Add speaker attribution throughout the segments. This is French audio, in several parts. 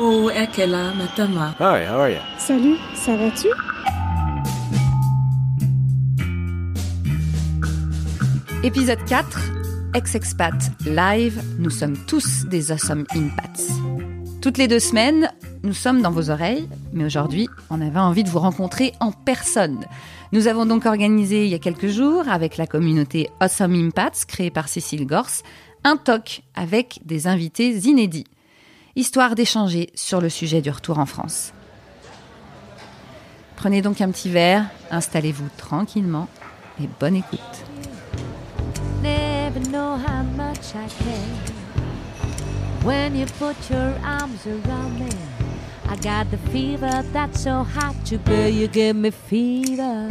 Speaker 1: Oh, Ekela Matama.
Speaker 2: Hi, how are you?
Speaker 3: Salut, ça va-tu?
Speaker 4: Épisode 4, Ex-Expat Live, nous sommes tous des Awesome Impats. Toutes les deux semaines, nous sommes dans vos oreilles, mais aujourd'hui, on avait envie de vous rencontrer en personne. Nous avons donc organisé il y a quelques jours, avec la communauté Awesome Impats, créée par Cécile Gors, un talk avec des invités inédits, histoire d'échanger sur le sujet du retour en France. Prenez donc un petit verre, installez-vous tranquillement et bonne écoute.
Speaker 5: never know how much I care when you put your arms around me. I got the fever that's so hot to bear. You give me fever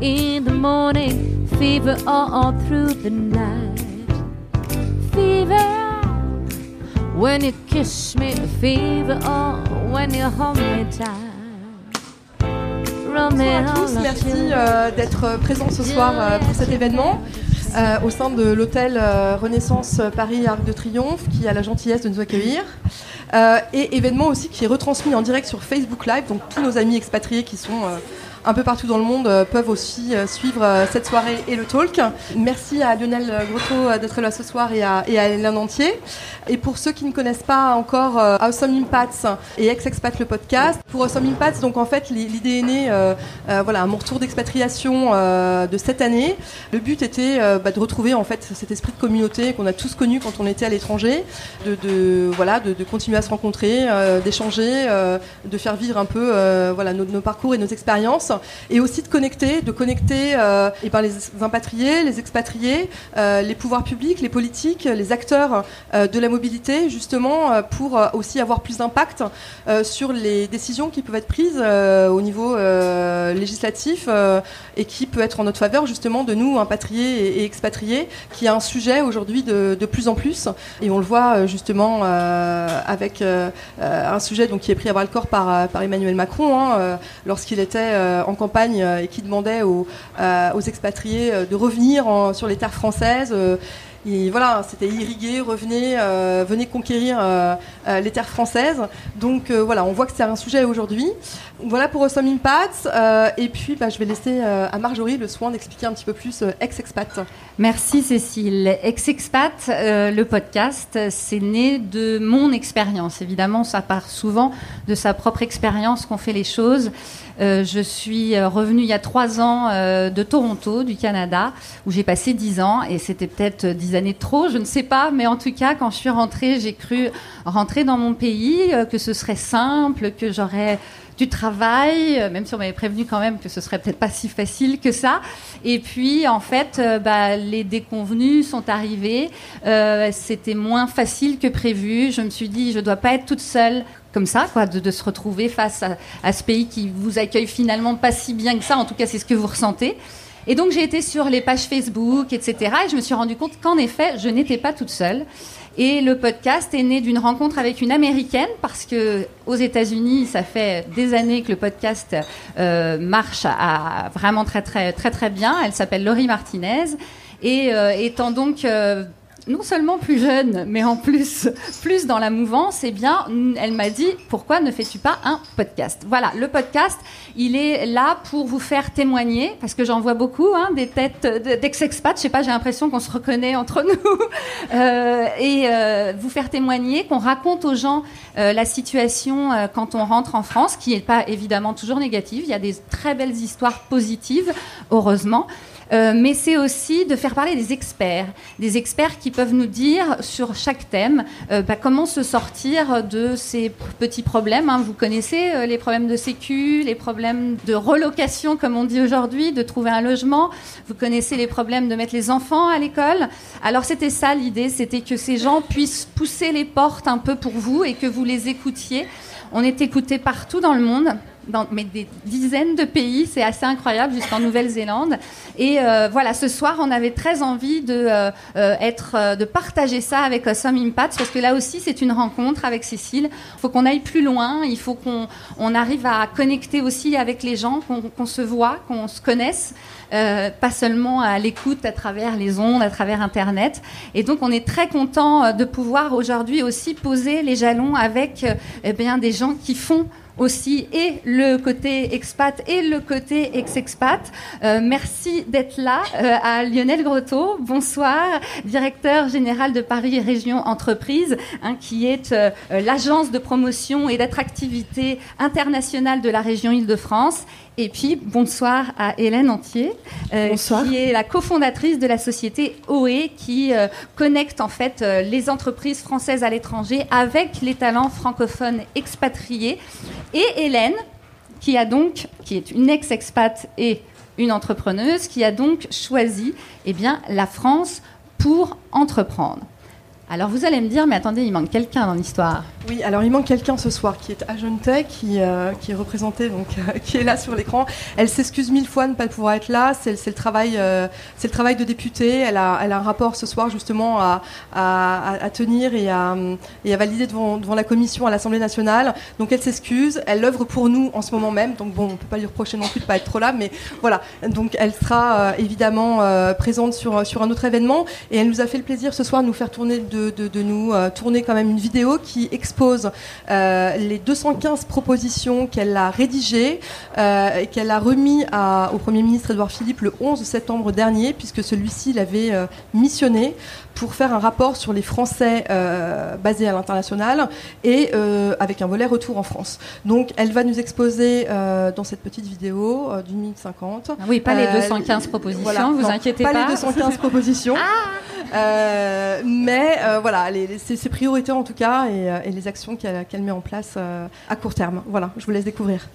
Speaker 5: in the morning, fever all, all through the night. Fever when you kiss me, fever all when you hold me tight.
Speaker 6: Bonsoir à tous, merci euh, d'être présents ce soir euh, pour cet événement euh, au sein de l'hôtel euh, Renaissance Paris Arc de Triomphe qui a la gentillesse de nous accueillir. Euh, et événement aussi qui est retransmis en direct sur Facebook Live, donc tous nos amis expatriés qui sont euh, un peu partout dans le monde euh, peuvent aussi euh, suivre euh, cette soirée et le talk. Merci à Lionel Grotto d'être là ce soir et à, et Hélène Entier. Et pour ceux qui ne connaissent pas encore Awesome Impats et Ex-Expat le podcast, pour Awesome Impats, donc en fait l'i- l'idée est née voilà, mon retour d'expatriation de cette année. Le but était bah, de retrouver en fait cet esprit de communauté qu'on a tous connu quand on était à l'étranger, de, voilà, de, continuer à se rencontrer, d'échanger, de faire vivre un peu voilà, nos parcours et nos expériences, et aussi de connecter, de connecter euh, et ben, les impatriés, les expatriés, euh, les pouvoirs publics, les politiques, les acteurs euh, de la mobilité, justement pour aussi avoir plus d'impact sur les décisions qui peuvent être prises au niveau législatif et qui peut être en notre faveur justement de nous, impatriés et, expatriés, qui est un sujet aujourd'hui de, plus en plus. Et on le voit justement avec un sujet donc, qui est pris à bras le corps par, par Emmanuel Macron hein, lorsqu'il était en campagne euh, et qui demandait aux, euh, aux expatriés euh, de revenir en- sur les terres françaises. euh, et voilà, c'était irrigué, revenez, euh, venez conquérir euh, euh, les terres françaises. Donc euh, voilà, on voit que c'est un sujet aujourd'hui. Voilà pour Awesome Impacts. Euh, et puis, bah, je vais laisser euh, à Marjorie le soin d'expliquer un petit peu plus euh, ex-expat.
Speaker 4: Merci Cécile. Ex-expat, euh, le podcast, c'est né de mon expérience. Évidemment, ça part souvent de sa propre expérience qu'on fait les choses. Euh, je suis euh, revenue il y a trois ans euh, de Toronto, du Canada, où j'ai passé dix ans, et c'était peut-être dix années de trop, je ne sais pas, mais en tout cas, quand je suis rentrée, j'ai cru rentrer dans mon pays, que ce serait simple, que j'aurais du travail, même si on m'avait prévenu quand même que ce serait peut-être pas si facile que ça. Et puis, en fait, bah, les déconvenus sont arrivés. C'était moins facile que prévu. Je me suis dit, je dois pas être toute seule comme ça, quoi, de, se retrouver face à, ce pays qui vous accueille finalement pas si bien que ça. En tout cas, c'est ce que vous ressentez. Et donc, j'ai été sur les pages Facebook, etc. Et je me suis rendu compte qu'en effet, je n'étais pas toute seule. Et le podcast est né d'une rencontre avec une américaine parce que aux États-Unis, ça fait des années que le podcast euh, marche à vraiment très très très très bien. Elle s'appelle Laurie Martinez et euh, étant donc euh, non seulement plus jeune, mais en plus plus dans la mouvance, eh bien, elle m'a dit pourquoi ne fais-tu pas un podcast? Voilà, le podcast, il est là pour vous faire témoigner, parce que j'en vois beaucoup, hein, des têtes de- d'ex-expats. Je sais pas, j'ai l'impression qu'on se reconnaît entre nous, Euh, et euh, vous faire témoigner, qu'on raconte aux gens euh, la situation quand on rentre en France, qui n'est pas évidemment toujours négative. Il y a des très belles histoires positives, heureusement. Euh, mais c'est aussi de faire parler des experts, des experts qui peuvent nous dire sur chaque thème euh, bah, comment se sortir de ces petits problèmes. hein. Vous connaissez euh, les problèmes de sécu, les problèmes de relocation, comme on dit aujourd'hui, de trouver un logement. Vous connaissez les problèmes de mettre les enfants à l'école. Alors c'était ça l'idée, c'était que ces gens puissent pousser les portes un peu pour vous et que vous les écoutiez. On est écouté partout dans le monde mais des dizaines de pays, c'est assez incroyable, jusqu'en Nouvelle-Zélande. Et euh, voilà, ce soir, on avait très envie de, euh, euh, être, de partager ça avec Awesome Impact, parce que là aussi, c'est une rencontre avec Cécile. Il faut qu'on aille plus loin, il faut qu'on on arrive à connecter aussi avec les gens, qu'on se voit, qu'on se connaisse. Pas seulement à l'écoute à travers les ondes, à travers Internet. Et donc, on est très content de pouvoir aujourd'hui aussi poser les jalons avec eh bien, des gens qui font aussi et le côté expat et le côté ex-expat. Euh, merci d'être là euh, à Lionel Grotto. Bonsoir, directeur général de Paris Région Entreprise, hein, qui est euh, l'agence de promotion et d'attractivité internationale de la région Île-de-France et puis, bonsoir à Hélène Entier, euh, qui est la cofondatrice de la société OE, qui euh, connecte en fait euh, les entreprises françaises à l'étranger avec les talents francophones expatriés. Et Hélène, qui, a donc, qui est une ex-expat et une entrepreneuse, qui a donc choisi eh bien, la France pour entreprendre. Alors vous allez me dire, mais attendez, il manque quelqu'un dans l'histoire.
Speaker 6: Oui, alors il manque quelqu'un ce soir qui est qui, euh, qui est représenté, donc euh, qui est là sur l'écran. Elle s'excuse mille fois de ne pas pouvoir être là. C'est le travail, euh, c'est le travail de députée. Elle a, un rapport ce soir justement à, à, tenir et à, à valider devant, devant la commission à l'Assemblée nationale. Donc elle s'excuse. Elle œuvre pour nous en ce moment même. Donc bon, on peut pas lui reprocher non plus de pas être trop là, mais voilà. Donc elle sera évidemment présente sur sur un autre événement et elle nous a fait le plaisir ce soir de nous faire tourner de de, nous euh, tourner quand même une vidéo qui expose euh, les 215 propositions qu'elle a rédigées euh, et qu'elle a remis au Premier ministre Edouard Philippe le 11 septembre dernier, puisque celui-ci l'avait missionné pour faire un rapport sur les Français basés à l'international et avec un volet retour en France. Donc elle va nous exposer dans cette petite vidéo d'une minute cinquante.
Speaker 4: Ah oui, pas les 215 propositions, vous inquiétez pas.
Speaker 6: Pas les 215 propositions. Ah mais voilà, ses, priorités en tout cas et, euh, les actions qu'elle met en place euh, à court terme. Voilà, je vous laisse découvrir.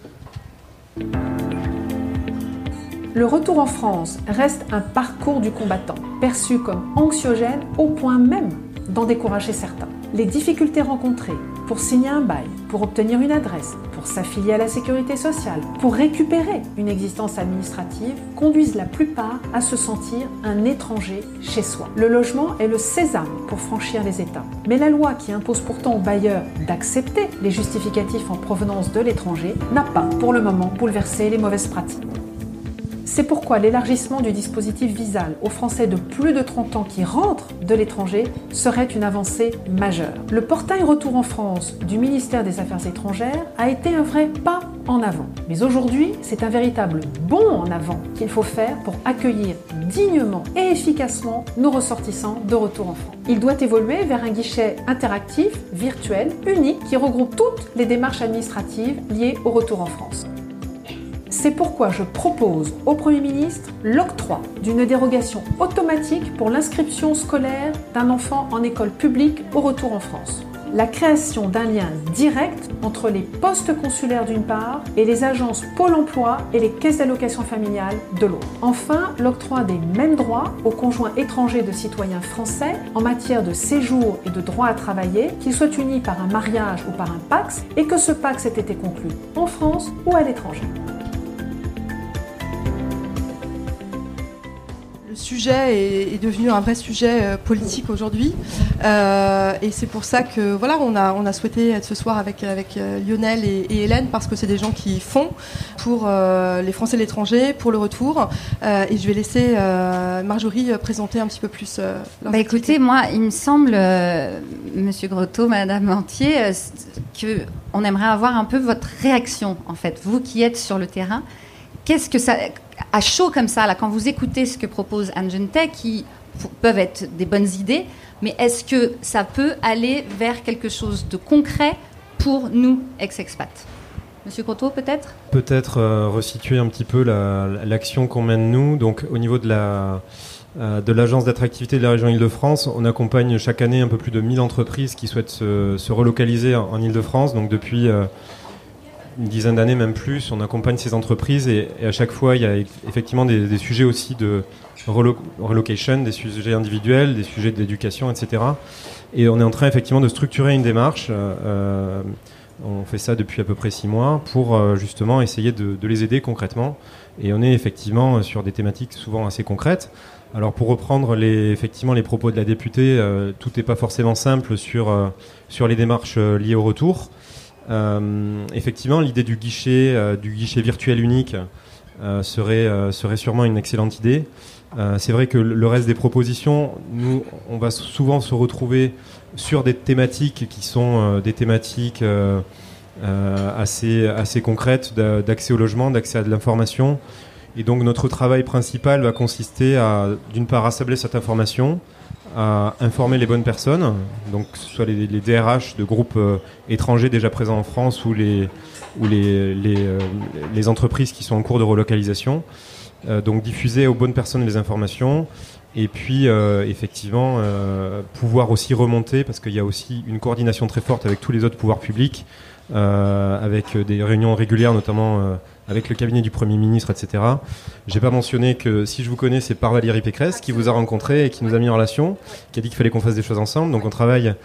Speaker 2: Le retour en France reste un parcours du combattant, perçu comme anxiogène au point même d'en décourager certains. Les difficultés rencontrées pour signer un bail, pour obtenir une adresse, s'affilier à la sécurité sociale, pour récupérer une existence administrative, conduisent la plupart à se sentir un étranger chez soi. Le logement est le sésame pour franchir les étapes. Mais la loi qui impose pourtant aux bailleurs d'accepter les justificatifs en provenance de l'étranger n'a pas, pour le moment, bouleversé les mauvaises pratiques. C'est pourquoi l'élargissement du dispositif Visal aux Français de plus de 30 ans qui rentrent de l'étranger serait une avancée majeure. Le portail Retour en France du ministère des Affaires étrangères a été un vrai pas en avant. Mais aujourd'hui, c'est un véritable bond en avant qu'il faut faire pour accueillir dignement et efficacement nos ressortissants de retour en France. Il doit évoluer vers un guichet interactif, virtuel, unique, qui regroupe toutes les démarches administratives liées au retour en France. C'est pourquoi je propose au Premier ministre l'octroi d'une dérogation automatique pour l'inscription scolaire d'un enfant en école publique au retour en France. La création d'un lien direct entre les postes consulaires d'une part et les agences Pôle emploi et les caisses d'allocation familiale de l'autre. Enfin, l'octroi des mêmes droits aux conjoints étrangers de citoyens français en matière de séjour et de droit à travailler, qu'ils soient unis par un mariage ou par un PAX et que ce PAX ait été conclu en France ou à l'étranger.
Speaker 6: Le sujet est, devenu un vrai sujet euh, politique aujourd'hui. Euh, et c'est pour ça que voilà, on a, on a souhaité être ce soir avec, avec euh, Lionel et, Hélène parce que c'est des gens qui font pour les Français de l'étranger, pour le retour. et je vais laisser Marjorie présenter un petit peu plus.
Speaker 4: bah écoutez, moi, il me semble, Monsieur Grotto, Madame Entier, que on aimerait avoir un peu votre réaction en fait, vous qui êtes sur le terrain. Qu'est-ce que ça, à chaud comme ça, là, quand vous écoutez ce que propose Angentech, qui peuvent être des bonnes idées, mais est-ce que ça peut aller vers quelque chose de concret pour nous, ex-expats? Monsieur Coteau, peut-être?
Speaker 3: Peut-être euh, resituer un petit peu l'action qu'on mène nous. Donc, au niveau euh, de l'agence d'attractivité de la région Île-de-France. On accompagne chaque année un peu plus de 1000 entreprises qui souhaitent se, relocaliser en, Île-de-France. Donc depuis euh, une dizaine d'années, même plus, on accompagne ces entreprises et, à chaque fois, il y a effectivement des, sujets aussi de relocation, des sujets individuels, des sujets d'éducation, etc. Et on est en train effectivement de structurer une démarche euh, On fait ça depuis à peu près six mois pour justement essayer de, les aider concrètement. Et on est effectivement sur des thématiques souvent assez concrètes. Alors pour reprendre les, effectivement les propos de la députée, tout n'est pas forcément simple sur, sur les démarches liées au retour. Effectivement, l'idée du guichet, guichet virtuel unique serait, serait sûrement une excellente idée. Euh, c'est vrai que le reste des propositions, nous, on va souvent se retrouver sur des thématiques qui sont euh, des thématiques euh, assez, assez concrètes d'accès au logement, d'accès à de l'information. Et donc notre travail principal va consister à, d'une part, rassembler cette information, à informer les bonnes personnes, donc que ce soit les, DRH de groupes étrangers déjà présents en France ou les, ou les, entreprises qui sont en cours de relocalisation, euh, donc diffuser aux bonnes personnes les informations et puis euh, effectivement euh, pouvoir aussi remonter parce qu'il y a aussi une coordination très forte avec tous les autres pouvoirs publics avec des réunions régulières notamment avec le cabinet du Premier ministre, etc. J'ai pas mentionné que si je vous connais, c'est par Valérie Pécresse qui vous a rencontré et qui nous a mis en relation, qui a dit qu'il fallait qu'on fasse des choses ensemble. Donc on travaille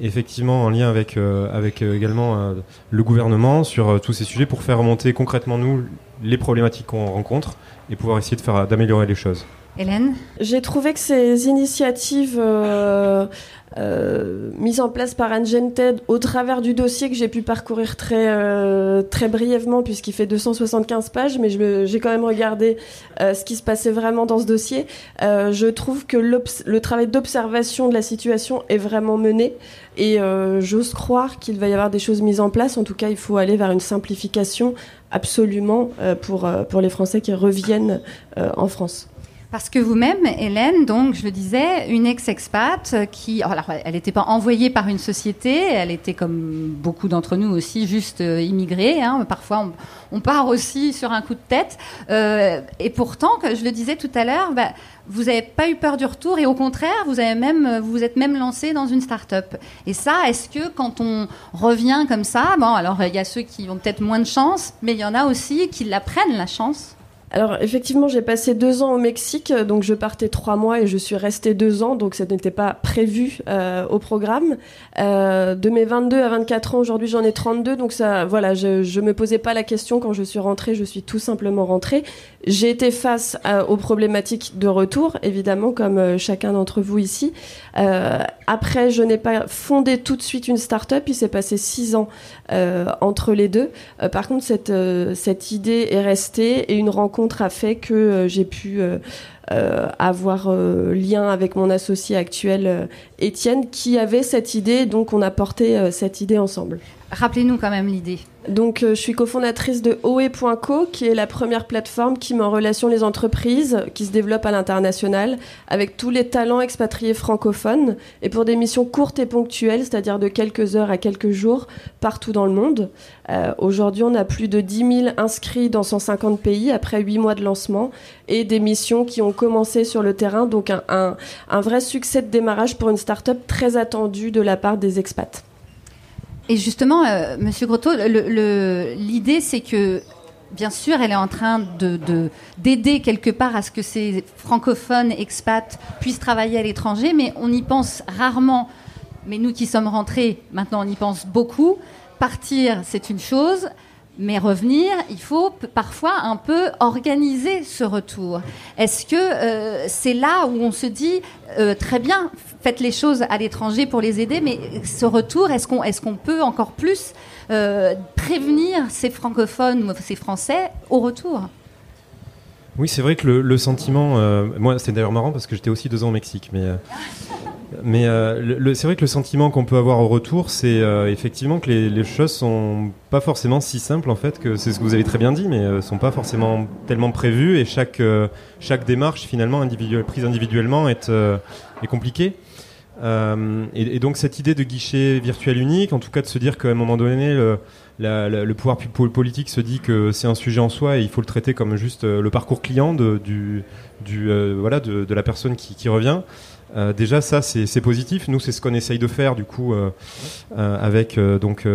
Speaker 3: effectivement en lien avec, avec également le gouvernement sur tous ces sujets pour faire remonter concrètement nous les problématiques qu'on rencontre et pouvoir essayer de faire d'améliorer les choses.
Speaker 4: Hélène?
Speaker 7: J'ai trouvé que ces initiatives euh, euh, mises en place par Anne Gented au travers du dossier que j'ai pu parcourir très, euh, très brièvement puisqu'il fait 275 pages, mais j'ai quand même regardé ce qui se passait vraiment dans ce dossier. je trouve que le travail d'observation de la situation est vraiment mené et j'ose croire qu'il va y avoir des choses mises en place. En tout cas, il faut aller vers une simplification absolument pour, pour les Français qui reviennent en France.
Speaker 4: Parce que vous-même, Hélène, donc, je le disais, une ex-expat qui, alors, elle n'était pas envoyée par une société, elle était comme beaucoup d'entre nous aussi juste euh, immigrée. Hein. Parfois, on, part aussi sur un coup de tête. Euh, et pourtant, je le disais tout à l'heure, bah, vous n'avez pas eu peur du retour et au contraire, vous avez même, vous êtes même lancé dans une start-up. Et ça, est-ce que quand on revient comme ça, bon, alors il y a ceux qui ont peut-être moins de chance, mais il y en a aussi qui la prennent la chance?
Speaker 7: Alors effectivement, j'ai passé deux ans au Mexique, donc je partais trois mois et je suis restée deux ans, donc ça n'était pas prévu euh, au programme. Euh, de mes 22 à 24 ans, aujourd'hui j'en ai 32, donc ça, voilà, je, je me posais pas la question quand je suis rentrée, je suis tout simplement rentrée. J'ai été face aux problématiques de retour, évidemment, comme euh, chacun d'entre vous ici. après, je n'ai pas fondé tout de suite une start-up, il s'est passé six ans entre les deux. par contre, cette, cette idée est restée et une rencontre a fait que euh, j'ai pu euh, euh, avoir lien avec mon associé actuel, Étienne, qui avait cette idée, donc on a porté cette idée ensemble.
Speaker 4: Rappelez-nous quand même l'idée.
Speaker 7: Donc, euh, je suis cofondatrice de OE.co, qui est la première plateforme qui met en relation les entreprises qui se développent à l'international avec tous les talents expatriés francophones et pour des missions courtes et ponctuelles, c'est-à-dire de quelques heures à quelques jours partout dans le monde. Euh, aujourd'hui, on a plus de 10 000 inscrits dans 150 pays après 8 mois de lancement et des missions qui ont commencé sur le terrain. Donc, un, un vrai succès de démarrage pour une start-up très attendue de la part des expats.
Speaker 4: Et justement, euh, Monsieur Grotto, l'idée c'est que bien sûr, elle est en train de d'aider quelque part à ce que ces francophones expats puissent travailler à l'étranger, mais on y pense rarement. Mais nous qui sommes rentrés, maintenant on y pense beaucoup. Partir, c'est une chose. Mais revenir, il faut parfois un peu organiser ce retour. Est-ce que euh, c'est là où on se dit euh, très bien, faites les choses à l'étranger pour les aider, mais ce retour, est-ce qu'on est peut encore plus euh, prévenir ces francophones, ces Français au retour?
Speaker 3: Oui, c'est vrai que le, sentiment, moi c'est d'ailleurs marrant parce que j'étais aussi deux ans au Mexique, mais, euh, mais c'est vrai que le sentiment qu'on peut avoir au retour, c'est effectivement que les, les, choses sont pas forcément si simples en fait, que c'est ce que vous avez très bien dit, mais sont pas forcément tellement prévues et chaque, chaque démarche finalement prise individuellement est, est compliquée. Euh, et, donc cette idée de guichet virtuel unique, en tout cas de se dire qu'à un moment donné, le, pouvoir politique se dit que c'est un sujet en soi et il faut le traiter comme juste euh, le parcours client de, du, euh, voilà, de, la personne qui revient. Euh, déjà ça c'est positif. Nous c'est ce qu'on essaye de faire du coup euh, euh, avec donc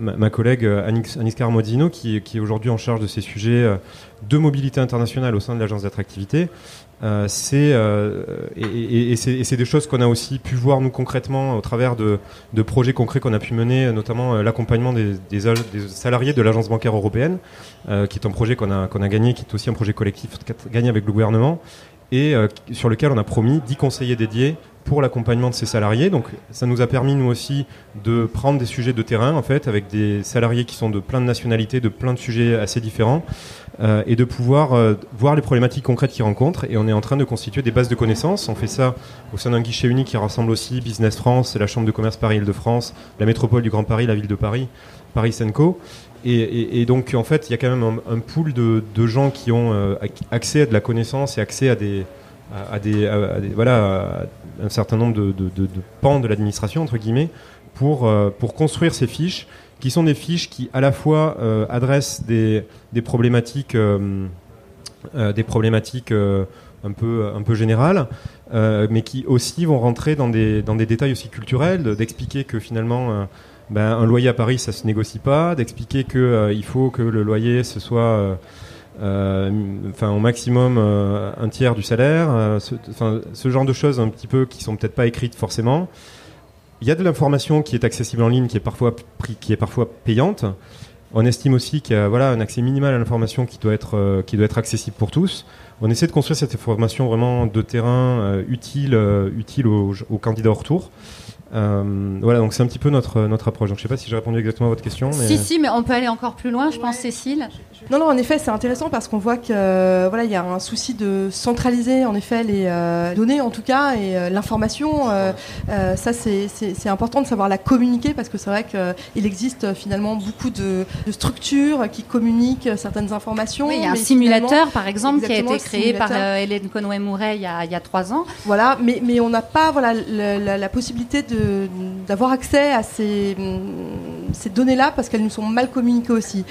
Speaker 3: ma, collègue Anis Carmodino qui, est aujourd'hui en charge de ces sujets de mobilité internationale au sein de l'agence d'attractivité c'est et, c'est des choses qu'on a aussi pu voir nous concrètement au travers de, projets concrets qu'on a pu mener, notamment l'accompagnement des, salariés de l'agence bancaire européenne, qui est un projet qu'on a gagné, qui est aussi un projet collectif gagné avec le gouvernement et euh, sur lequel on a promis 10 conseillers dédiés pour l'accompagnement de ces salariés. Donc ça nous a permis nous aussi de prendre des sujets de terrain en fait avec des salariés qui sont de plein de nationalités, de plein de sujets assez différents euh, et de pouvoir euh, voir les problématiques concrètes qu'ils rencontrent. Et on est en train de constituer des bases de connaissances. On fait ça au sein d'un guichet unique qui rassemble aussi Business France, la Chambre de commerce Paris-Île-de-France, la métropole du Grand Paris, la ville de Paris, Paris Senco. Et, donc en fait, il y a quand même un, pool de, gens qui ont euh, ac- accès à de la connaissance et accès à des à, des, voilà un certain nombre de, pans de l'administration entre guillemets pour euh, pour construire ces fiches qui sont des fiches qui à la fois euh, adressent des, des problématiques des problématiques un peu un peu générales mais qui aussi vont rentrer dans des dans des détails aussi culturels de- d'expliquer que finalement ben, un loyer à Paris ça se négocie pas d'expliquer que euh, il faut que le loyer ce soit euh, euh, enfin au maximum euh, un tiers du salaire, ce, ce genre de choses un petit peu qui sont peut-être pas écrites forcément. Il y a de l'information qui est accessible en ligne, qui est parfois qui est parfois payante. On estime aussi qu'il y a voilà un accès minimal à l'information qui doit être qui doit être accessible pour tous. On essaie de construire cette information vraiment de terrain utile utile aux, aux candidats au retour. Euh, voilà donc c'est un petit peu notre notre approche. Donc je sais pas si j'ai répondu exactement à votre question. Mais...
Speaker 4: Si, si, mais on peut aller encore plus loin, je pense, Cécile.
Speaker 6: Non, non, en effet, c'est intéressant parce qu'on voit que euh, voilà, il y a un souci de centraliser en effet les euh, données, en tout cas, et euh, l'information. euh, ça, c'est- important de savoir la communiquer parce que c'est vrai qu'il existe finalement beaucoup de, de structures qui communiquent certaines informations.
Speaker 4: Oui, il y a un simulateur, par exemple, qui a été créé par Hélène Conway-Mouret il, y a- il y a trois ans.
Speaker 6: Voilà, mais, mais on n'a pas voilà, la, la possibilité d'avoir accès à ces, ces données-là parce qu'elles nous sont mal communiquées aussi.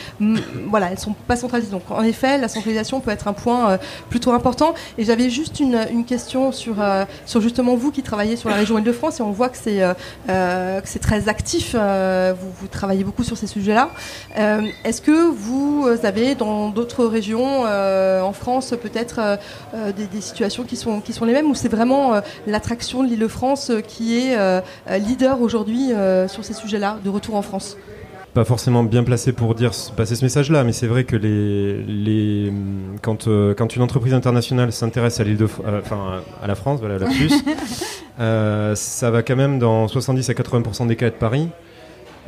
Speaker 6: Voilà, elles sont pas centralisées. Donc en effet, la centralisation peut être un point euh, plutôt important. Et j'avais juste une, question sur, euh, sur justement vous qui travaillez sur la région Île-de-France et on voit que c'est euh, très actif. vous, travaillez beaucoup sur ces sujets-là. Est-ce que vous avez dans d'autres régions en France peut-être des, des situations qui sont, qui sont les mêmes ou c'est vraiment l'attraction de l'Île-de-France qui est leader aujourd'hui sur ces sujets-là, de retour en France?
Speaker 3: Pas forcément bien placé pour dire passer ce message-là, mais c'est vrai que les, les quand euh, quand une entreprise internationale s'intéresse à l'île de, euh, enfin à la France, voilà la plus, euh, ça va quand même dans 70 à 80% des cas être Paris.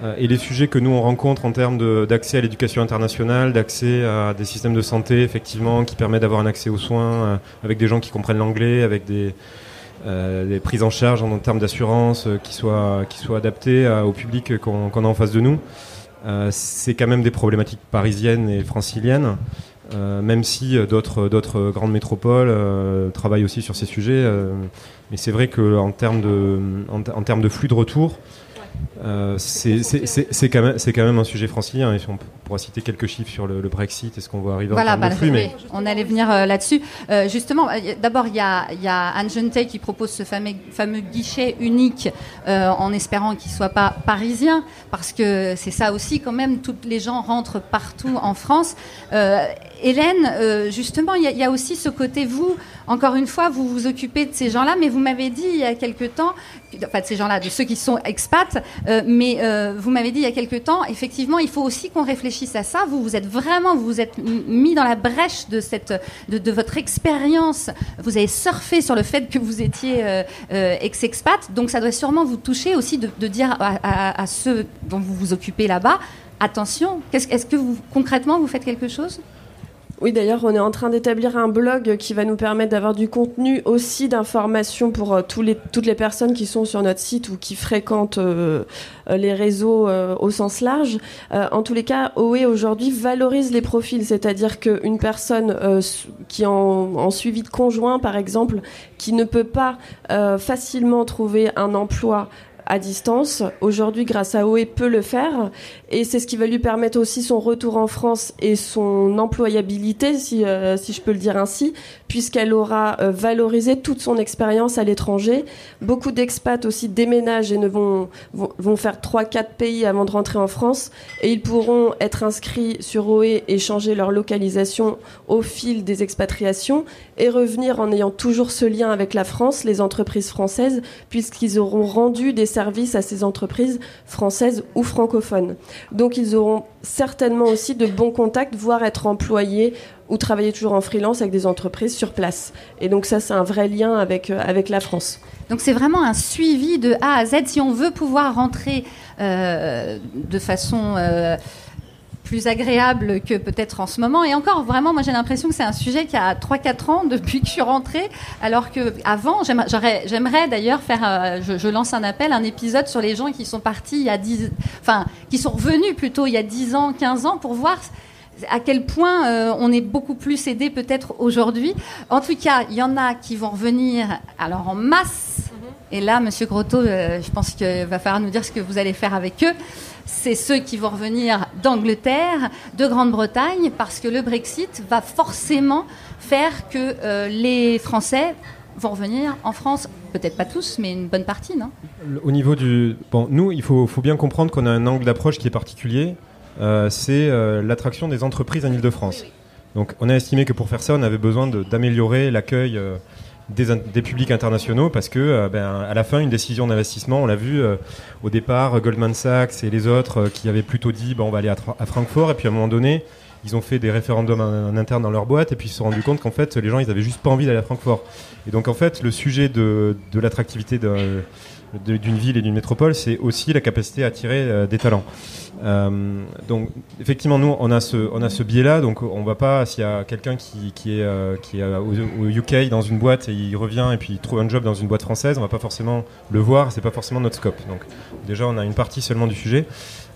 Speaker 3: Euh, et les sujets que nous on rencontre en termes de- d'accès à l'éducation internationale, d'accès à des systèmes de santé, effectivement, qui permettent d'avoir un accès aux soins avec des gens qui comprennent l'anglais, avec des euh, des prises en charge en, termes d'assurance euh, qui soient qui soient adaptées à- au public qu'on qu'on a en face de nous. Euh, c'est quand même des problématiques parisiennes et franciliennes, euh, même si euh, d'autres grandes métropoles travaillent aussi sur ces sujets. mais c'est vrai que en termes de flux de retour, euh, c'est quand même c'est quand même un sujet francilien. Et on pourra citer quelques chiffres sur le, le Brexit et ce qu'on va arriver
Speaker 4: Voilà,
Speaker 3: en
Speaker 4: bah,
Speaker 3: de flux,
Speaker 4: oui,
Speaker 3: mais
Speaker 4: on allait venir euh, là-dessus. Euh, justement, d'abord, il y a, y a Anne qui propose ce fameux, fameux guichet unique en espérant qu'il soit pas parisien, parce que c'est ça aussi quand même, tous les gens rentrent partout en France. Hélène, euh, justement, il y, a- aussi ce côté, vous, encore une fois, vous vous occupez de ces gens-là, mais vous m'avez dit il y a quelque temps, enfin de ces gens-là, de ceux qui sont expats, euh, mais euh, vous m'avez dit il y a quelque temps, effectivement, il faut aussi qu'on réfléchisse à ça. Vous, vous êtes vraiment, vous vous êtes mis dans la brèche de votre expérience. Vous avez surfé sur le fait que vous étiez ex-expat, donc ça doit sûrement vous toucher aussi de, dire à, ceux dont vous vous occupez là-bas. Attention, est-ce que vous concrètement vous faites quelque chose?
Speaker 7: Oui, d'ailleurs, on est en train d'établir un blog qui va nous permettre d'avoir du contenu aussi d'informations pour euh, toutes les personnes qui sont sur notre site ou qui fréquentent euh, euh, les réseaux au sens large. En tous les cas, OE aujourd'hui valorise les profils, c'est-à-dire qu'une personne qui en, en suivi de conjoint, par exemple, qui ne peut pas facilement trouver un emploi à distance. Aujourd'hui, grâce à OE, peut le faire. Et c'est ce qui va lui permettre aussi son retour en France et son employabilité, si, euh, je peux le dire ainsi, puisqu'elle aura euh, valorisé toute son expérience à l'étranger. Beaucoup d'expats aussi déménagent et ne vont, vont, vont faire 3-4 pays avant de rentrer en France. Et ils pourront être inscrits sur OE et changer leur localisation au fil des expatriations et revenir en ayant toujours ce lien avec la France, les entreprises françaises, puisqu'ils auront rendu des services à ces entreprises françaises ou francophones. Donc ils auront certainement aussi de bons contacts, voire être employés ou travailler toujours en freelance avec des entreprises sur place. Et donc ça, c'est un vrai lien avec, euh, avec la France.
Speaker 4: Donc c'est vraiment un suivi de A à Z si on veut pouvoir rentrer euh, de façon... Euh, plus agréable que peut-être en ce moment. Et encore, vraiment, moi j'ai l'impression que c'est un sujet qui a 3-4 ans depuis que je suis rentrée, alors que avant, j'aimerais d'ailleurs faire, euh, je, je, lance un appel, un épisode sur les gens qui sont partis il y a 10, enfin, qui sont revenus plutôt il y a 10 ans, 15 ans, pour voir à quel point euh, on est beaucoup plus aidé peut-être aujourd'hui. En tout cas, il y en a qui vont revenir alors en masse. Et là, Monsieur Grotto, euh, je pense qu'il va falloir nous dire ce que vous allez faire avec eux c'est ceux qui vont revenir d'Angleterre, de Grande-Bretagne, parce que le Brexit va forcément faire que euh, les Français vont revenir en France, peut-être pas tous, mais une bonne partie, non?
Speaker 3: Au niveau du... Bon, nous, il faut, faut bien comprendre qu'on a un angle d'approche qui est particulier. Euh, c'est euh, l'attraction des entreprises en Ile-de-France. Donc on a estimé que pour faire ça, on avait besoin d'améliorer l'accueil des, publics internationaux parce que euh, ben, à la fin une décision d'investissement on l'a vu euh, au départ Goldman Sachs et les autres euh, qui avaient plutôt dit bon, on va aller à, Francfort. Et puis à un moment donné ils ont fait des référendums en, interne dans leur boîte. Et puis ils se sont rendus compte qu'en fait les gens ils avaient juste pas envie d'aller à Francfort. Et donc en fait le sujet de, de l'attractivité d'une ville et d'une métropole c'est aussi la capacité à attirer des talents euh, donc effectivement, nous on a ce on a ce biais-là, donc on va pas s'il y a quelqu'un qui, qui est euh, qui est au, UK dans une boîte et il revient et puis il trouve un job dans une boîte française, on va pas forcément le voir, c'est pas forcément notre scope. Donc déjà on a une partie seulement du sujet.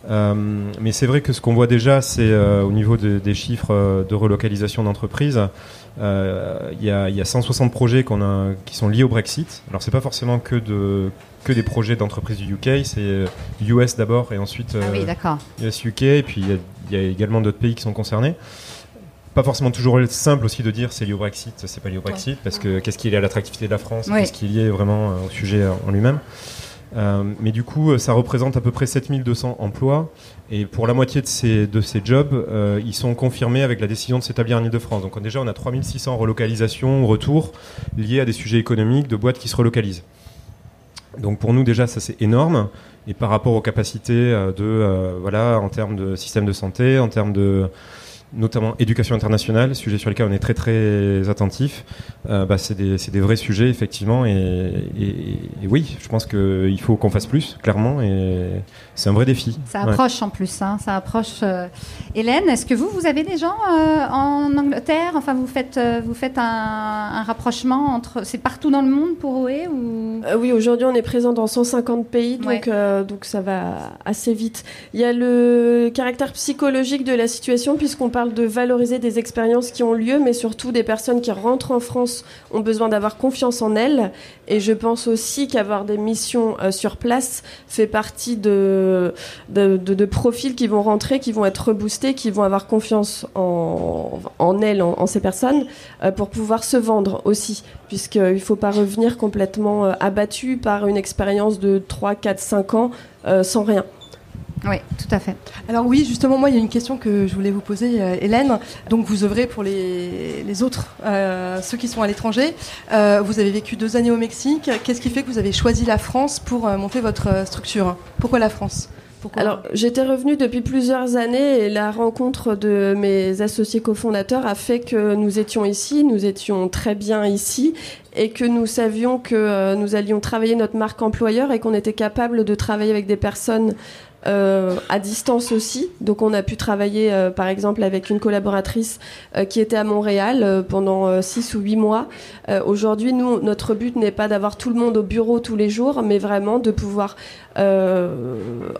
Speaker 3: Euh, mais c'est vrai que ce qu'on voit déjà, c'est au niveau des chiffres de relocalisation d'entreprises, il y, y, a 160 projets a, qui sont liés au Brexit. Alors c'est pas forcément que de que des projets d'entreprises du UK. C'est US euh, d'abord et ensuite
Speaker 4: ah
Speaker 3: US UK. Et puis il y, a également d'autres pays qui sont concernés. Pas forcément toujours simple aussi de dire c'est lié au Brexit, c'est pas lié au Brexit, parce que qu'est-ce qui est lié à l'attractivité de la France, qu'est-ce qui est lié vraiment euh, au sujet en lui-même. Euh, mais du coup, ça représente à peu près 7200 emplois. Et pour la moitié de ces, de ces jobs, ils sont confirmés avec la décision de s'établir en Ile-de-France. Donc déjà, on a 3600 relocalisations, retours liés à des sujets économiques de boîtes qui se relocalisent. Donc pour nous déjà ça c'est énorme. Et par rapport aux capacités euh, de euh, voilà en termes de système de santé, en termes de notamment éducation internationale, sujet sur lequel on est très très attentif. Euh, bah, c'est des, des, vrais sujets effectivement et, et, et oui, je pense qu'il faut qu'on fasse plus clairement et c'est un vrai défi.
Speaker 4: Ça approche en plus, hein, ça approche. Euh. Hélène, est-ce que vous vous avez des gens euh, en Angleterre? Enfin, vous faites euh, vous faites un, un rapprochement entre c'est partout dans le monde pour OE ou?
Speaker 7: Oui, aujourd'hui on est présent dans 150 pays, donc donc ça va assez vite. Il y a le caractère psychologique de la situation puisqu'on parle de valoriser des expériences qui ont lieu, mais surtout des personnes qui rentrent en France ont besoin d'avoir confiance en elles. Et je pense aussi qu'avoir des missions euh, sur place fait partie de de, profils qui vont rentrer, qui vont être reboostés, qui vont avoir confiance en, en elles, en, ces personnes, euh, pour pouvoir se vendre aussi, puisqu'il ne faut pas revenir complètement euh, abattu par une expérience de 3, 4, 5 ans sans rien.
Speaker 4: Oui, tout à fait.
Speaker 6: Alors oui, justement, moi, il y a une question que je voulais vous poser, euh, Hélène. Donc, vous œuvrez pour les, les autres, euh, ceux qui sont à l'étranger. Euh, vous avez vécu deux années au Mexique. Qu'est-ce qui fait que vous avez choisi la France pour monter votre structure? Pourquoi la France?
Speaker 7: Alors, j'étais revenue depuis plusieurs années et la rencontre de mes associés cofondateurs a fait que nous étions ici, nous étions très bien ici et que nous savions que nous allions travailler notre marque employeur et qu'on était capable de travailler avec des personnes euh, à distance aussi. Donc on a pu travailler euh, par exemple avec une collaboratrice euh, qui était à Montréal pendant 6 ou 8 mois. Aujourd'hui, nous, notre but n'est pas d'avoir tout le monde au bureau tous les jours, mais vraiment de pouvoir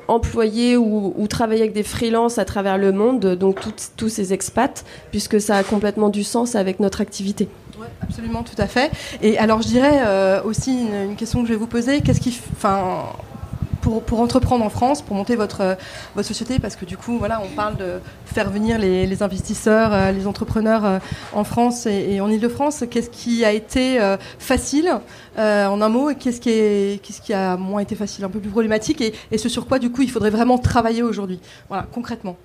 Speaker 7: employer ou, travailler avec des freelances à travers le monde, donc tous ces expats, puisque ça a complètement du sens avec notre activité.
Speaker 6: Ouais, absolument, tout à fait. Et alors je dirais aussi une, une, question que je vais vous poser, qu'est-ce qui... Enfin, pour, entreprendre en France, pour monter votre, votre société, parce que du coup, voilà, on parle de faire venir les, investisseurs, les entrepreneurs en France et, en Ile-de-France. Qu'est-ce qui a été facile en un mot et qu'est-ce qui, est, qu'est-ce qui a moins été facile, un peu plus problématique et, et ce sur quoi, du coup, il faudrait vraiment travailler aujourd'hui? Voilà, concrètement.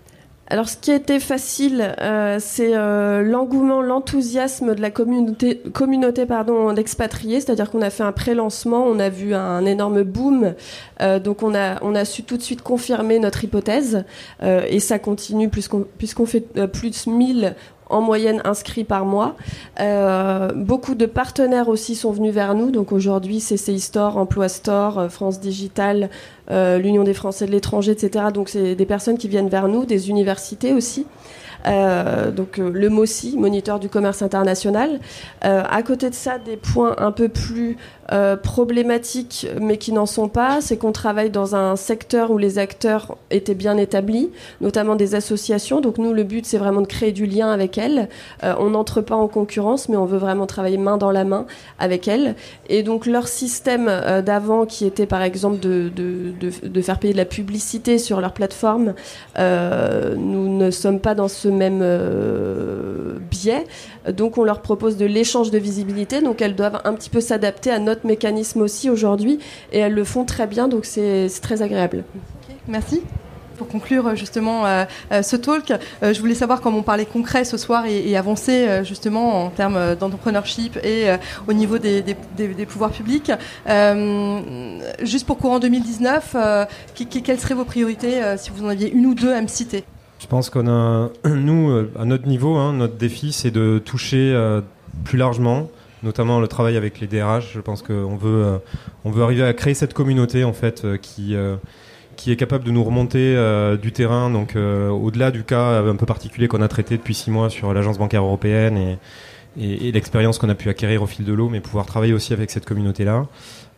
Speaker 7: Alors, ce qui été facile, euh, c'est euh, l'engouement, l'enthousiasme de la communauté, d'expatriés. C'est-à-dire qu'on a fait un pré-lancement, on a vu un énorme boom. Euh, donc, on a, on a su tout de suite confirmer notre hypothèse. et ça continue, puisqu'on fait plus de 1000 en moyenne inscrits par mois. Euh, beaucoup de partenaires aussi sont venus vers nous. Donc aujourd'hui, CCI Store, Emploi Store, euh, France Digital, euh, l'Union des Français de l'étranger, etc. Donc c'est des personnes qui viennent vers nous, des universités aussi. Donc le MOSI, moniteur du commerce international. À côté de ça, des points un peu plus problématiques, mais qui n'en sont pas, c'est qu'on travaille dans un secteur où les acteurs étaient bien établis, notamment des associations. Donc nous, le but, c'est vraiment de créer du lien avec elles. on n'entre pas en concurrence, mais on veut vraiment travailler main dans la main avec elles. Et donc leur système d'avant, qui était par exemple de, de, de, faire payer de la publicité sur leur plateforme, nous ne sommes pas dans ce même euh. Donc on leur propose de l'échange de visibilité. Donc elles doivent un petit peu s'adapter à notre mécanisme aussi aujourd'hui. Et elles le font très bien. Donc c'est très agréable.
Speaker 6: merci pour conclure justement euh, euh, ce talk, je voulais savoir comment on parlait concret ce soir et, avancer justement en termes d'entrepreneurship et au niveau des, pouvoirs publics. juste pour courant 2019, quelles seraient vos priorités si vous en aviez une ou deux à me citer?
Speaker 3: Je pense qu'on a, nous, euh, à notre niveau, hein, notre défi, c'est de toucher euh, plus largement, notamment le travail avec les DRH. Je pense qu'on veut, euh, on veut arriver à créer cette communauté en fait qui qui est capable de nous remonter du terrain, donc au-delà du cas un peu particulier qu'on a traité depuis six mois sur l'agence bancaire européenne et, et, et l'expérience qu'on a pu acquérir au fil de l'eau, mais pouvoir travailler aussi avec cette communauté-là.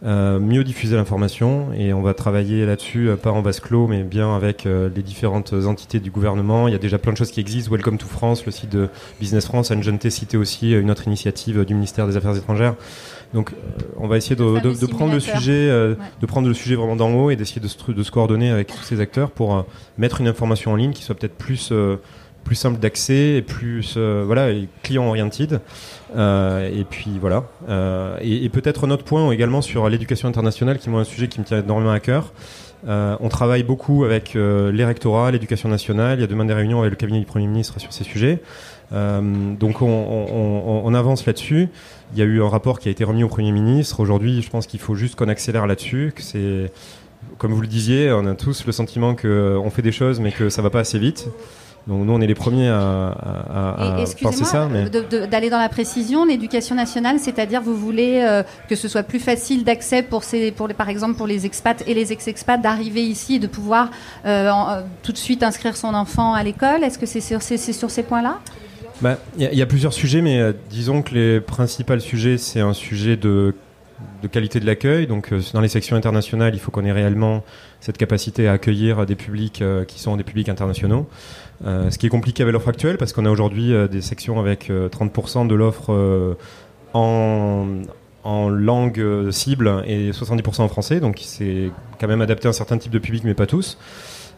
Speaker 3: Euh, mieux diffuser l'information et on va travailler là-dessus, euh, pas en vase clos, mais bien avec euh, les différentes entités du gouvernement. Il y a déjà plein de choses qui existent. Welcome to France, le site de Business France. Anne cité aussi une autre initiative du ministère des Affaires étrangères. Donc, on va essayer de, de, de prendre le sujet, de prendre le sujet vraiment d'en haut et d'essayer de se, de se coordonner avec tous ces acteurs pour mettre une information en ligne qui soit peut-être plus plus simple d'accès et plus euh, voilà client oriented euh, et puis voilà euh, et, peut-être un autre point également sur l'éducation internationale qui est un sujet qui me tient énormément à cœur on travaille beaucoup avec les rectorats, l'éducation nationale. Il y a demain des réunions avec le cabinet du Premier ministre sur ces sujets. donc on, avance là-dessus. Il y a eu un rapport qui a été remis au Premier ministre. Aujourd'hui, je pense qu'il faut juste qu'on accélère là-dessus. Comme vous le disiez, on a tous le sentiment qu'on fait des choses, mais que ça va pas assez vite. Donc nous, on est les premiers à, à, penser ça. Mais...
Speaker 4: d'aller dans la précision, l'éducation nationale, c'est-à-dire vous voulez euh, que ce soit plus facile d'accès pour, ces, pour les, par exemple pour les expats et les ex-expats d'arriver ici et de pouvoir euh, euh, tout de suite inscrire son enfant à l'école? Est-ce que c'est sur, sur ces points-là?
Speaker 3: Bah, Il y, y, a plusieurs sujets, mais disons que les principaux sujets, c'est un sujet de de qualité de l'accueil. Donc, dans les sections internationales, il faut qu'on ait réellement cette capacité à accueillir des publics qui sont des publics internationaux. Euh, ce qui est compliqué avec l'offre actuelle parce qu'on a aujourd'hui euh, des sections avec 30% euh, de l'offre en, langue cible et 70% en français, donc c'est quand même adapté à un certain type de public, mais pas tous.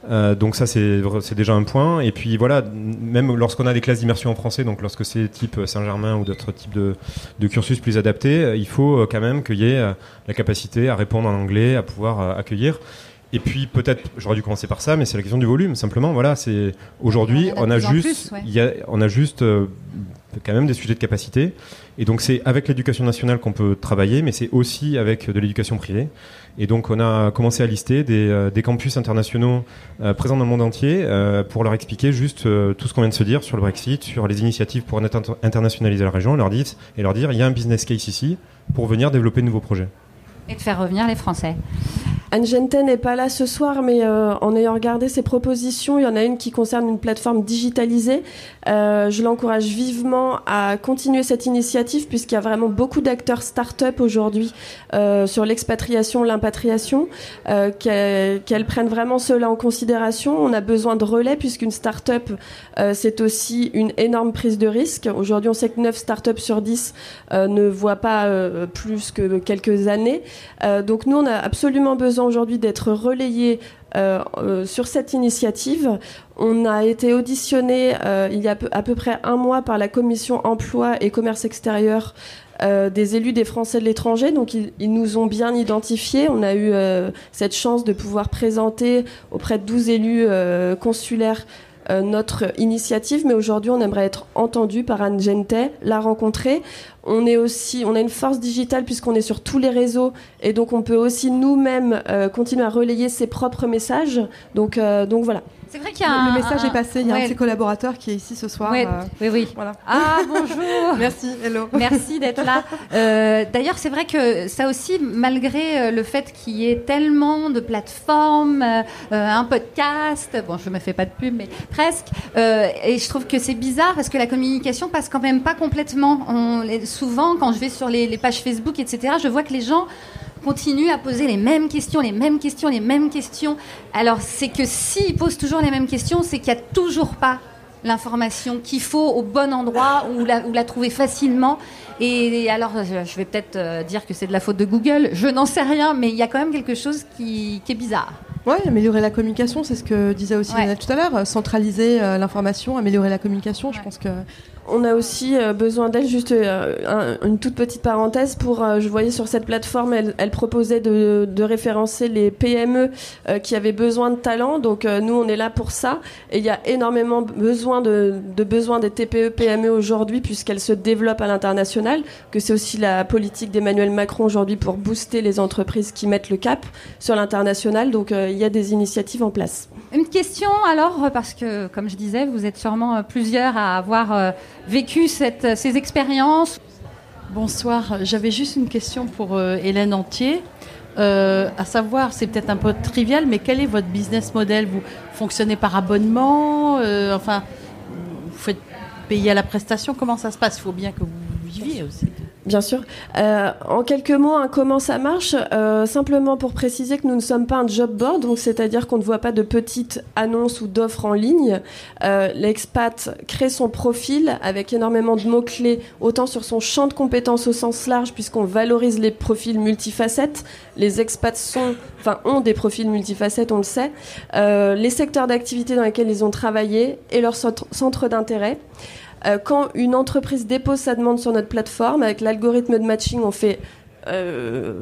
Speaker 3: Donc ça c'est déjà un point. Et puis voilà, même lorsqu'on a des classes d'immersion en français, donc lorsque c'est type Saint-Germain ou d'autres types de, de, cursus plus adaptés, il faut quand même qu'il y ait la capacité à répondre en anglais, à pouvoir accueillir. Et puis peut-être, j'aurais dû commencer par ça, mais c'est la question du volume. Simplement, voilà, c'est aujourd'hui, on, a juste, y a, on a juste euh, quand même des sujets de capacité. Et donc c'est avec l'éducation nationale qu'on peut travailler, mais c'est aussi avec de l'éducation privée. Et donc on a commencé à lister des, euh, des campus internationaux euh, présents dans le monde entier pour leur expliquer juste tout ce qu'on vient de se dire sur le Brexit, sur les initiatives pour internationaliser la région, leur dire, et leur dire il y a un business case ici pour venir développer de nouveaux projets.
Speaker 4: Et de faire revenir les Français.
Speaker 7: Anne Genten n'est pas là ce soir, mais euh, en ayant regardé ses propositions, il y en a une qui concerne une plateforme digitalisée. Euh, je l'encourage vivement à continuer cette initiative puisqu'il y a vraiment beaucoup d'acteurs start-up aujourd'hui euh, sur l'expatriation, l'impatriation, qu'elles prennent vraiment cela en considération. On a besoin de relais puisqu'une start-up, c'est aussi une énorme prise de risque. Aujourd'hui, on sait que 9 start-up sur 10 ne voient pas plus que quelques années. Donc nous, on a absolument besoin aujourd'hui d'être relayé euh, euh, sur cette initiative. On a été auditionné euh, il y a à peu près un mois par la commission emploi et commerce extérieur des élus des Français de l'étranger. Donc ils, ils, nous ont bien identifiés. On a eu cette chance de pouvoir présenter auprès de 12 élus consulaires notre initiative, mais aujourd'hui on aimerait être entendu par Anne Gente, la rencontrer. On est aussi, on a une force digitale puisqu'on est sur tous les réseaux et donc on peut aussi nous-mêmes euh, continuer à relayer ses propres messages. Donc, euh, donc voilà.
Speaker 6: C'est vrai qu'il y a un, le message est passé. Il y a un de ses collaborateurs qui est ici ce soir.
Speaker 4: Euh, oui, oui.
Speaker 6: Voilà.
Speaker 4: Ah bonjour.
Speaker 6: Merci. Hello.
Speaker 4: Merci d'être là. Euh, D'ailleurs, c'est vrai que ça aussi, malgré euh, le fait qu'il y ait tellement de plateformes, euh, un podcast. Bon, je me fais pas de pub, mais presque. Et je trouve que c'est bizarre parce que la communication passe quand même pas complètement. On, souvent, quand je vais sur les, les pages Facebook, etc., je vois que les gens continue à poser les mêmes questions, les mêmes questions, les mêmes questions. Alors c'est que s'ils posent toujours les mêmes questions, c'est qu'il n'y a toujours pas l'information qu'il faut au bon endroit ou la, ou la trouver facilement. Et alors, je vais peut-être euh, dire que c'est de la faute de Google, je n'en sais rien, mais il y a quand même quelque chose qui est bizarre.
Speaker 6: Oui, améliorer la communication, c'est ce que disait aussi ouais. tout à l'heure. Centraliser euh, l'information, améliorer la communication, ouais. je pense que
Speaker 7: on a aussi euh, besoin d'elle, juste euh, un, une toute petite parenthèse, pour, je voyais sur cette plateforme, elle, elle proposait de, de, référencer les PME qui avaient besoin de talent, donc nous on est là pour ça, et il y a énormément besoin de, de besoin des TPE, PME aujourd'hui, puisqu'elles se développent à l'international, que c'est aussi la politique d'Emmanuel Macron aujourd'hui pour booster les entreprises qui mettent le cap sur l'international, donc il y a des initiatives en place.
Speaker 4: Une question alors, parce que comme je disais, vous êtes sûrement plusieurs à avoir vécu cette, ces expériences.
Speaker 8: Bonsoir, j'avais juste une question pour euh, Hélène Entier. Euh, à savoir, c'est peut-être un peu trivial, mais quel est votre business model? Vous fonctionnez par abonnement? Euh, Enfin, vous faites payer à la prestation? Comment ça se passe? Il faut bien que vous
Speaker 7: Bien sûr. Euh, en quelques mots, hein, comment ça marche? Euh, Simplement pour préciser que nous ne sommes pas un job board, donc c'est-à-dire qu'on ne voit pas de petites annonces ou d'offres en ligne. Euh, L'expat crée son profil avec énormément de mots-clés, autant sur son champ de compétences au sens large, puisqu'on valorise les profils multifacettes. Les expats ont des profils multifacettes, on le sait. Les secteurs d'activité dans lesquels ils ont travaillé et leur centre d'intérêt. Euh, quand une entreprise dépose sa demande sur notre plateforme, avec l'algorithme de matching, on fait euh,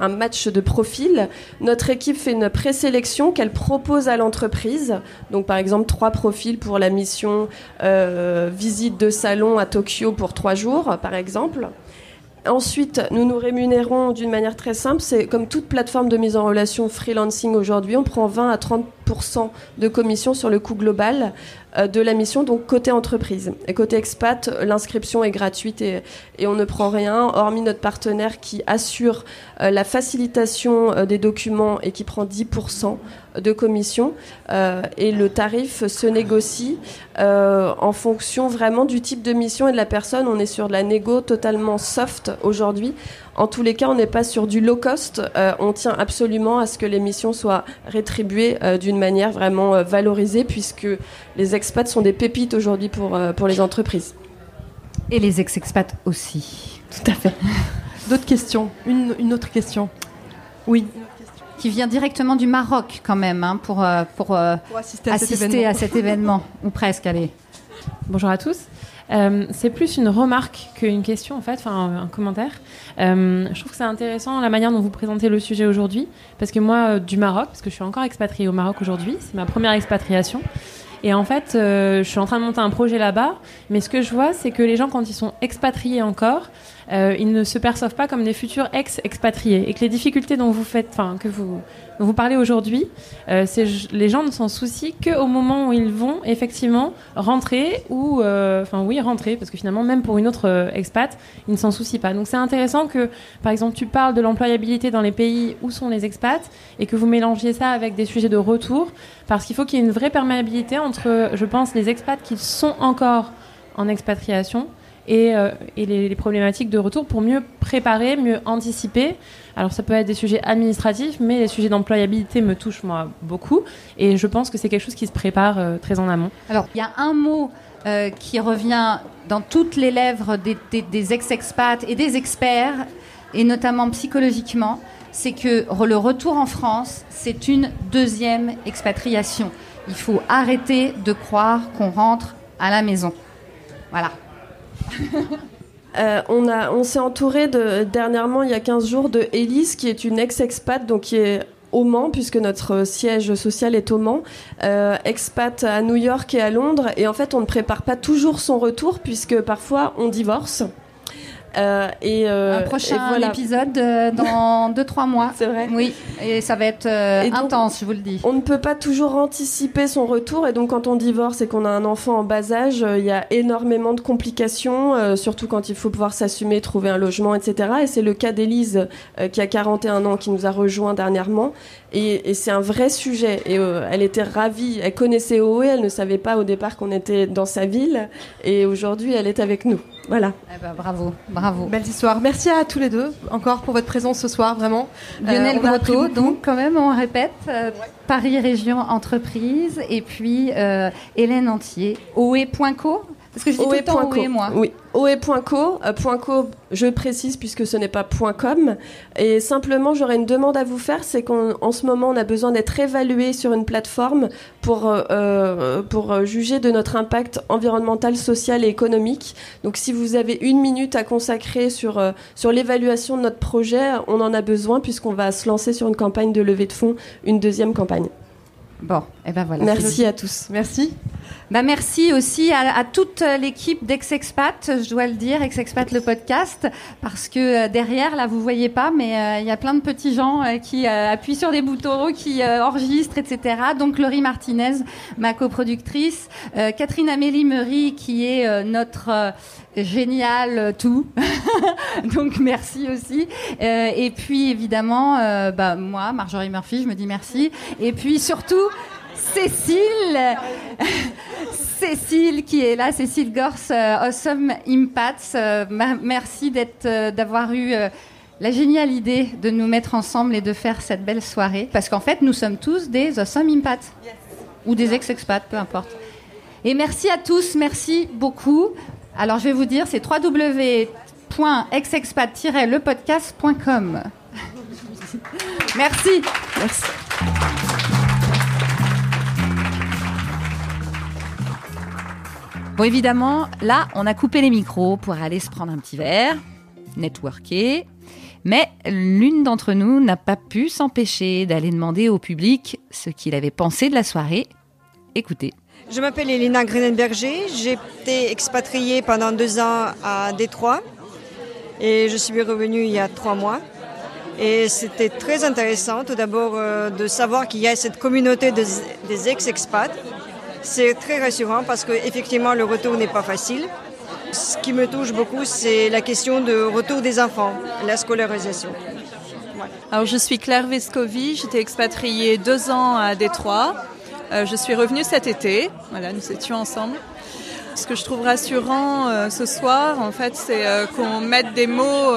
Speaker 7: un match de profil. Notre équipe fait une présélection qu'elle propose à l'entreprise. Donc, par exemple, trois profils pour la mission euh, visite de salon à Tokyo pour trois jours, par exemple. Ensuite, nous nous rémunérons d'une manière très simple. C'est comme toute plateforme de mise en relation freelancing aujourd'hui, on prend 20 à 30 de commission sur le coût global euh, de la mission, donc côté entreprise. Et côté expat, l'inscription est gratuite et, on ne prend rien, hormis notre partenaire qui assure euh, la facilitation euh, des documents et qui prend 10% de commission. Et le tarif se négocie en fonction vraiment du type de mission et de la personne. On est sur de la négo totalement soft aujourd'hui. En tous les cas, on n'est pas sur du low cost. Euh, on tient absolument à ce que les missions soient rétribuées euh, d'une manière vraiment euh, valorisée, puisque les expats sont des pépites aujourd'hui pour, pour les entreprises.
Speaker 4: Et les ex-expats aussi.
Speaker 6: Tout à fait. D'autres questions? Une, une, autre question? Oui.
Speaker 4: Qui vient directement du Maroc, quand même, hein, pour, pour, pour, assister, à, assister cet à, cet événement. ou presque, allez.
Speaker 9: Bonjour à tous. Euh, c'est plus une remarque qu'une question, en fait, enfin un, commentaire. Euh, je trouve que c'est intéressant la manière dont vous présentez le sujet aujourd'hui, parce que moi, euh, du Maroc, parce que je suis encore expatriée au Maroc aujourd'hui, c'est ma première expatriation. Et en fait, je suis en train de monter un projet là-bas, mais ce que je vois, c'est que les gens, quand ils sont expatriés encore, euh, ils ne se perçoivent pas comme des futurs ex-expatriés, et que les difficultés dont vous faites, enfin que vous vous parlez aujourd'hui, euh, les gens ne s'en soucient qu'au moment où ils vont effectivement rentrer ou, euh, enfin oui, rentrer, parce que finalement, même pour une autre expat, ils ne s'en soucient pas. Donc c'est intéressant que, par exemple, tu parles de l'employabilité dans les pays où sont les expats et que vous mélangiez ça avec des sujets de retour, parce qu'il faut qu'il y ait une vraie perméabilité entre, je pense, les expats qui sont encore en expatriation et, euh, les, problématiques de retour pour mieux préparer, mieux anticiper. Alors ça peut être des sujets administratifs, mais les sujets d'employabilité me touchent moi beaucoup et je pense que c'est quelque chose qui se prépare euh, très en amont.
Speaker 4: Alors il y a un mot euh, qui revient dans toutes les lèvres des, des ex-expats et des experts, et notamment psychologiquement, c'est que le retour en France, c'est une deuxième expatriation. Il faut arrêter de croire qu'on rentre à la maison. Voilà.
Speaker 7: Euh, on on s'est entouré de, dernièrement, il y a 15 jours, de Elise, qui est une ex-expat, donc qui est au Mans, puisque notre siège social est au Mans, euh, expat à New York et à Londres. Et en fait, on ne prépare pas toujours son retour, puisque parfois on divorce.
Speaker 4: Euh, et euh, un prochain épisode euh, dans 2-3 mois.
Speaker 7: C'est vrai.
Speaker 4: Oui, et ça va être intense, je vous le dis.
Speaker 7: On ne peut pas toujours anticiper son retour, et donc quand on divorce et qu'on a un enfant en bas âge, il y a énormément de complications, surtout quand il faut pouvoir s'assumer, trouver un logement, etc. Et c'est le cas d'Élise, qui a 41 ans, qui nous a rejoint dernièrement. Et, c'est un vrai sujet. Et elle était ravie. Elle connaissait OE, elle ne savait pas au départ qu'on était dans sa ville. Et aujourd'hui, elle est avec nous. Voilà.
Speaker 4: Eh ben, bravo, bravo.
Speaker 6: Belle histoire. Merci à tous les deux encore pour votre présence ce soir, vraiment.
Speaker 4: Lionel euh, donc quand même, on répète, euh, Paris Région Entreprise, et puis euh, Hélène Entier, oe.co parce que je dis tout le temps OE, moi.
Speaker 7: Oui, OE.co. Euh, .co, je précise puisque ce n'est pas .com. Et simplement, j'aurais une demande à vous faire, c'est qu'en ce moment, on a besoin d'être évalué sur une plateforme pour, euh, euh, pour juger de notre impact environnemental, social et économique. Donc, si vous avez une minute à consacrer sur, sur l'évaluation de notre projet, on en a besoin puisqu'on va se lancer sur une campagne de levée de fonds, une deuxième campagne.
Speaker 4: Bon, et eh ben voilà.
Speaker 7: Merci à tous.
Speaker 6: Merci.
Speaker 4: Bah merci aussi à, toute l'équipe d'Ex-Expat, je dois le dire, Ex-Expat le podcast, parce que euh, derrière, là, vous voyez pas, mais euh, il y a plein de petits gens euh, qui appuient sur des boutons, qui enregistrent, etc. Donc Laurie Martinez, ma coproductrice, Catherine Amélie Meury, qui est notre génial tout. Donc merci aussi. et puis évidemment, bah, moi, Marjorie Murphy, je me dis merci. Et puis surtout, Cécile, Cécile qui est là, Cécile Gors, euh, Awesome Impacts. Euh, merci d'être, euh, d'avoir eu la géniale idée de nous mettre ensemble et de faire cette belle soirée. Parce qu'en fait, nous sommes tous des Awesome Impacts. Ou des ex-expats, peu importe. Et merci à tous, merci beaucoup. Alors je vais vous dire, c'est www.exexpat-lepodcast.com. merci. Merci. Bon, évidemment, là, on a coupé les micros pour aller se prendre un petit verre, networker. Mais l'une d'entre nous n'a pas pu s'empêcher d'aller demander au public ce qu'il avait pensé de la soirée. Écoutez.
Speaker 10: Je m'appelle Elena Grenenberger. J'ai été expatriée pendant deux ans à Détroit et je suis revenue il y a trois mois. Et c'était très intéressant tout d'abord euh, de savoir qu'il y a cette communauté des ex-expats c'est très rassurant parce qu'effectivement, le retour n'est pas facile. Ce qui me touche beaucoup, c'est la question de retour des enfants, la scolarisation.
Speaker 11: Alors, je suis Claire Vescovi, j'étais expatriée deux ans à Détroit. Euh, je suis revenue cet été, voilà, nous étions ensemble. Ce que je trouve rassurant euh, ce soir, en fait, c'est euh, qu'on mette des mots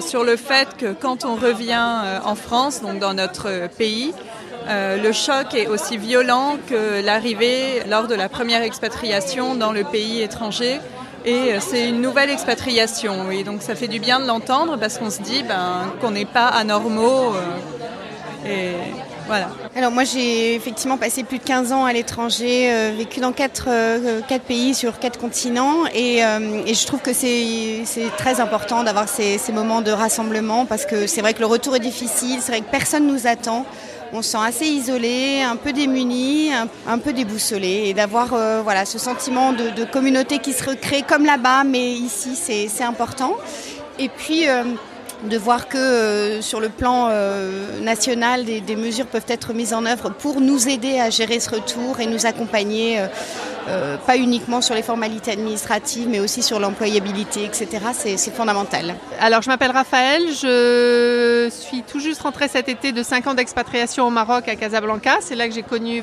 Speaker 11: sur le fait que quand on revient en France, donc dans notre pays, euh, le choc est aussi violent que l'arrivée lors de la première expatriation dans le pays étranger. Et euh, c'est une nouvelle expatriation, oui. Donc ça fait du bien de l'entendre parce qu'on se dit ben, qu'on n'est pas anormaux. Euh, et voilà.
Speaker 12: Alors moi j'ai effectivement passé plus de 15 ans à l'étranger, vécu dans quatre, quatre, pays sur quatre continents et, et je trouve que c'est très important d'avoir ces, ces moments de rassemblement parce que c'est vrai que le retour est difficile, c'est vrai que personne nous attend on se sent assez isolé, un peu démuni, un, peu déboussolé. Et d'avoir euh, voilà, ce sentiment de, communauté qui se recrée comme là-bas, mais ici c'est important. Et puis euh, de voir que euh, sur le plan national, des, mesures peuvent être mises en œuvre pour nous aider à gérer ce retour et nous accompagner euh, pas uniquement sur les formalités administratives, mais aussi sur l'employabilité, etc. C'est fondamental.
Speaker 13: Alors, je m'appelle Raphaël, je suis tout juste rentrée cet été de 5 ans d'expatriation au Maroc, à Casablanca. C'est là que j'ai connu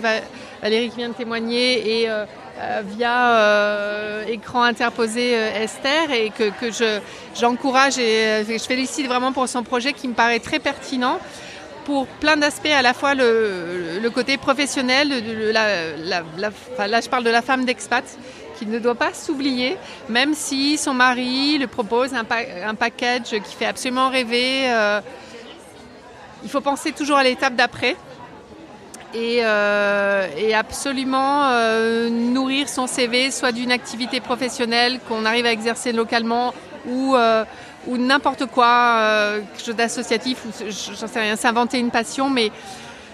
Speaker 13: Valérie qui vient de témoigner et euh, euh, via écran interposé Esther et que, que j'encourage et je félicite vraiment pour son projet qui me paraît très pertinent pour plein d'aspects, à la fois le, le côté professionnel, là je parle de la femme d'expat, qui ne doit pas s'oublier, même si son mari lui propose un, un, package qui fait absolument rêver. Euh, il faut penser toujours à l'étape d'après et, euh, et, absolument euh, nourrir son CV, soit d'une activité professionnelle qu'on arrive à exercer localement ou, euh, ou n'importe quoi, quelque chose d'associatif, ou j'en sais rien, s'inventer une passion, mais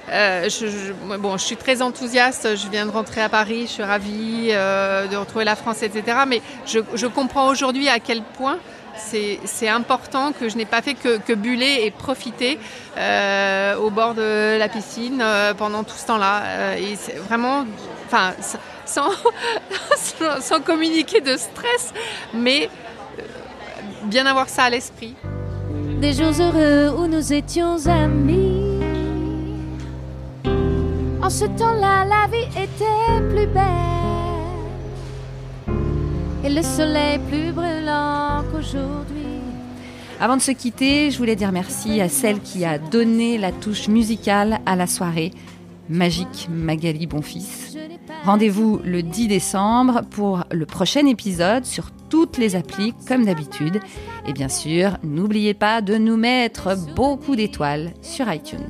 Speaker 13: je, bon, je suis très enthousiaste, je viens de rentrer à Paris, je suis ravie de retrouver la France, etc. Mais je comprends aujourd'hui à quel point c'est important que je n'ai pas fait que, que, buller et profiter euh, au bord de la piscine euh, pendant tout ce temps-là. Euh, et c'est vraiment, enfin, sans, sans communiquer de stress, mais bien avoir ça à l'esprit.
Speaker 5: Des jours heureux où nous étions amis. En ce temps-là, la vie était plus belle et le soleil plus brûlant qu'aujourd'hui.
Speaker 4: Avant de se quitter, je voulais dire merci à celle qui a donné la touche musicale à la soirée, Magique Magali Bonfils. Rendez-vous le 10 décembre pour le prochain épisode sur toutes les applis comme d'habitude. Et bien sûr, n'oubliez pas de nous mettre beaucoup d'étoiles sur iTunes.